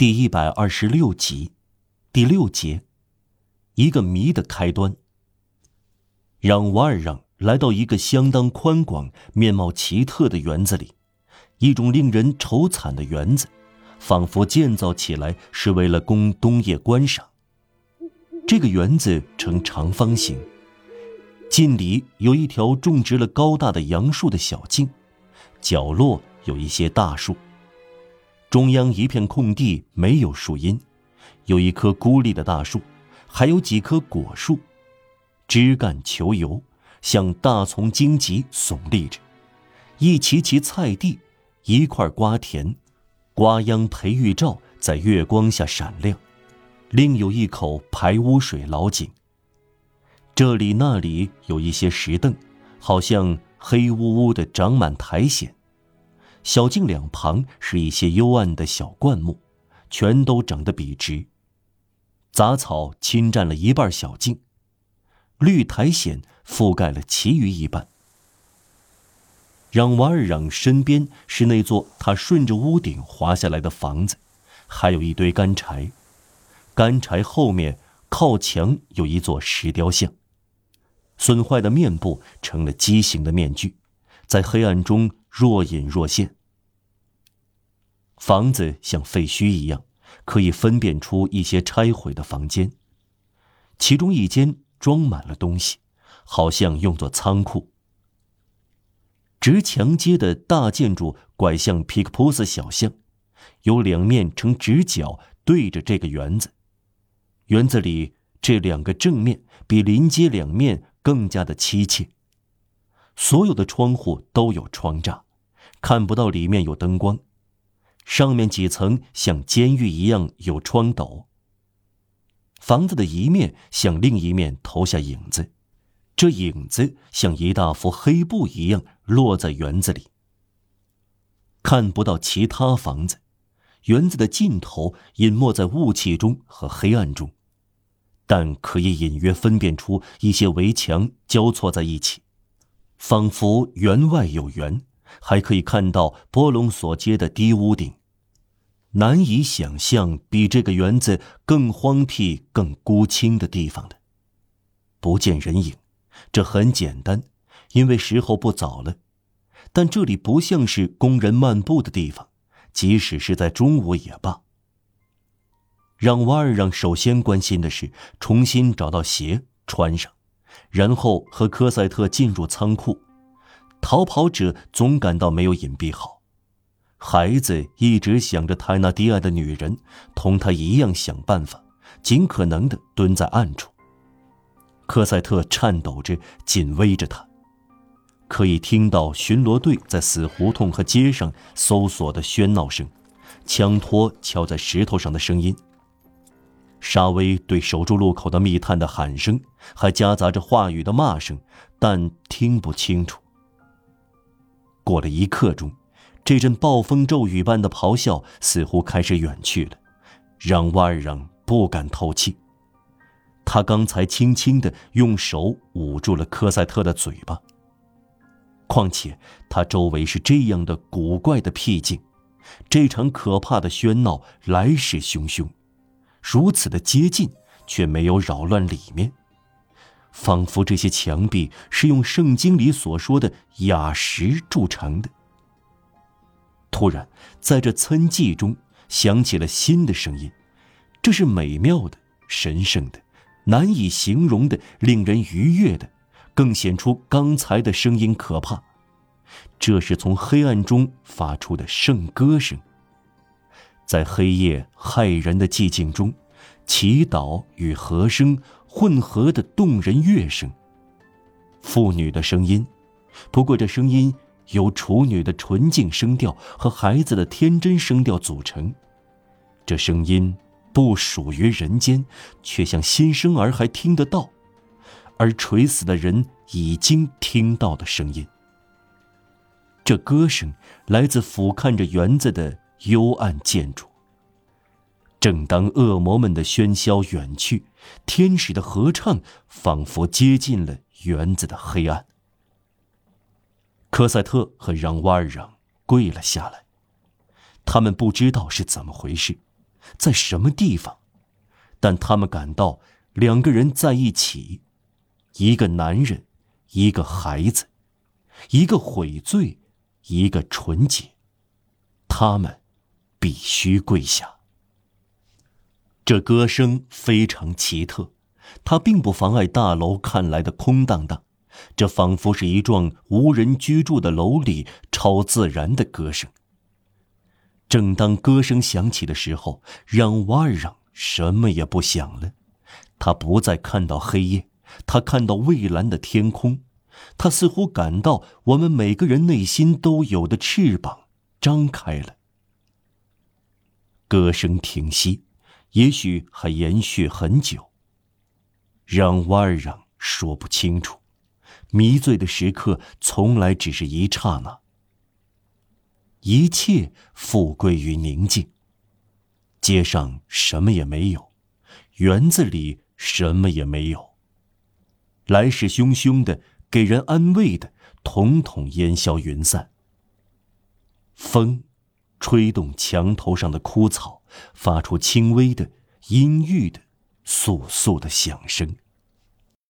第一百二十六集，第六节，一个谜的开端。让瓦尔让来到一个相当宽广、面貌奇特的园子里，一种令人愁惨的园子，仿佛建造起来是为了供冬夜观赏。这个园子呈长方形，近里有一条种植了高大的杨树的小径，角落有一些大树。中央一片空地，没有树荫，有一棵孤立的大树，还有几棵果树，枝干球油，像大丛荆棘耸立着。一齐齐菜地，一块瓜田，瓜秧培育罩在月光下闪亮。另有一口排污水老井。这里那里有一些石凳，好像黑乌乌的长满苔藓。小径两旁是一些幽暗的小灌木，全都长得笔直。杂草侵占了一半小径，绿苔藓覆盖了其余一半。让瓦尔让身边是那座他顺着屋顶滑下来的房子，还有一堆干柴。干柴后面靠墙有一座石雕像，损坏的面部成了畸形的面具，在黑暗中若隐若现。房子像废墟一样，可以分辨出一些拆毁的房间，其中一间装满了东西，好像用作仓库。直墙街的大建筑拐向皮克普斯小巷，有两面呈直角对着这个园子。园子里这两个正面比临街两面更加的凄切。所有的窗户都有窗栅，看不到里面有灯光。上面几层像监狱一样有窗斗。房子的一面向另一面投下影子，这影子像一大幅黑布一样落在园子里。看不到其他房子，园子的尽头隐没在雾气中和黑暗中，但可以隐约分辨出一些围墙交错在一起，仿佛园外有园。还可以看到波隆所街的低屋顶。难以想象比这个园子更荒僻、更孤清的地方的。不见人影，这很简单，因为时候不早了。但这里不像是工人漫步的地方，即使是在中午也罢。让瓦尔让首先关心的是重新找到鞋穿上，然后和科赛特进入仓库。逃跑者总感到没有隐蔽好，孩子一直想着泰纳迪亚的女人，同他一样想办法，尽可能的蹲在暗处。科赛特颤抖着紧偎着他，可以听到巡逻队在死胡同和街上搜索的喧闹声，枪托敲在石头上的声音。沙威对守住路口的密探的喊声，还夹杂着话语的骂声，但听不清楚。过了一刻钟，这阵暴风骤雨般的咆哮似乎开始远去了，让瓦尔让不敢透气。他刚才轻轻地用手捂住了科赛特的嘴巴。况且他周围是这样的古怪的僻静，这场可怕的喧闹来势汹汹，如此的接近，却没有扰乱里面。仿佛这些墙壁是用圣经里所说的雅石铸成的。突然，在这参寂中响起了新的声音，这是美妙的、神圣的、难以形容的、令人愉悦的，更显出刚才的声音可怕。这是从黑暗中发出的圣歌声，在黑夜骇人的寂静中，祈祷与和声。混合的动人乐声。妇女的声音，不过这声音由处女的纯净声调和孩子的天真声调组成。这声音不属于人间，却像新生儿还听得到，而垂死的人已经听到的声音。这歌声来自俯瞰着园子的幽暗建筑。正当恶魔们的喧嚣远去，天使的合唱仿佛接近了园子的黑暗。科赛特和让瓦尔让跪了下来，他们不知道是怎么回事，在什么地方，但他们感到两个人在一起，一个男人，一个孩子，一个悔罪，一个纯洁，他们必须跪下。这歌声非常奇特，它并不妨碍大楼看来的空荡荡。这仿佛是一幢无人居住的楼里超自然的歌声。正当歌声响起的时候，让瓦尔让什么也不想了。他不再看到黑夜，他看到蔚蓝的天空。他似乎感到我们每个人内心都有的翅膀张开了。歌声停息，也许还延续很久。让瓦尔让说不清楚。迷醉的时刻从来只是一刹那。一切复归于宁静。街上什么也没有，园子里什么也没有。来势汹汹的、给人安慰的，统统烟消云散。风，吹动墙头上的枯草，发出轻微的、阴郁的、簌簌的响声。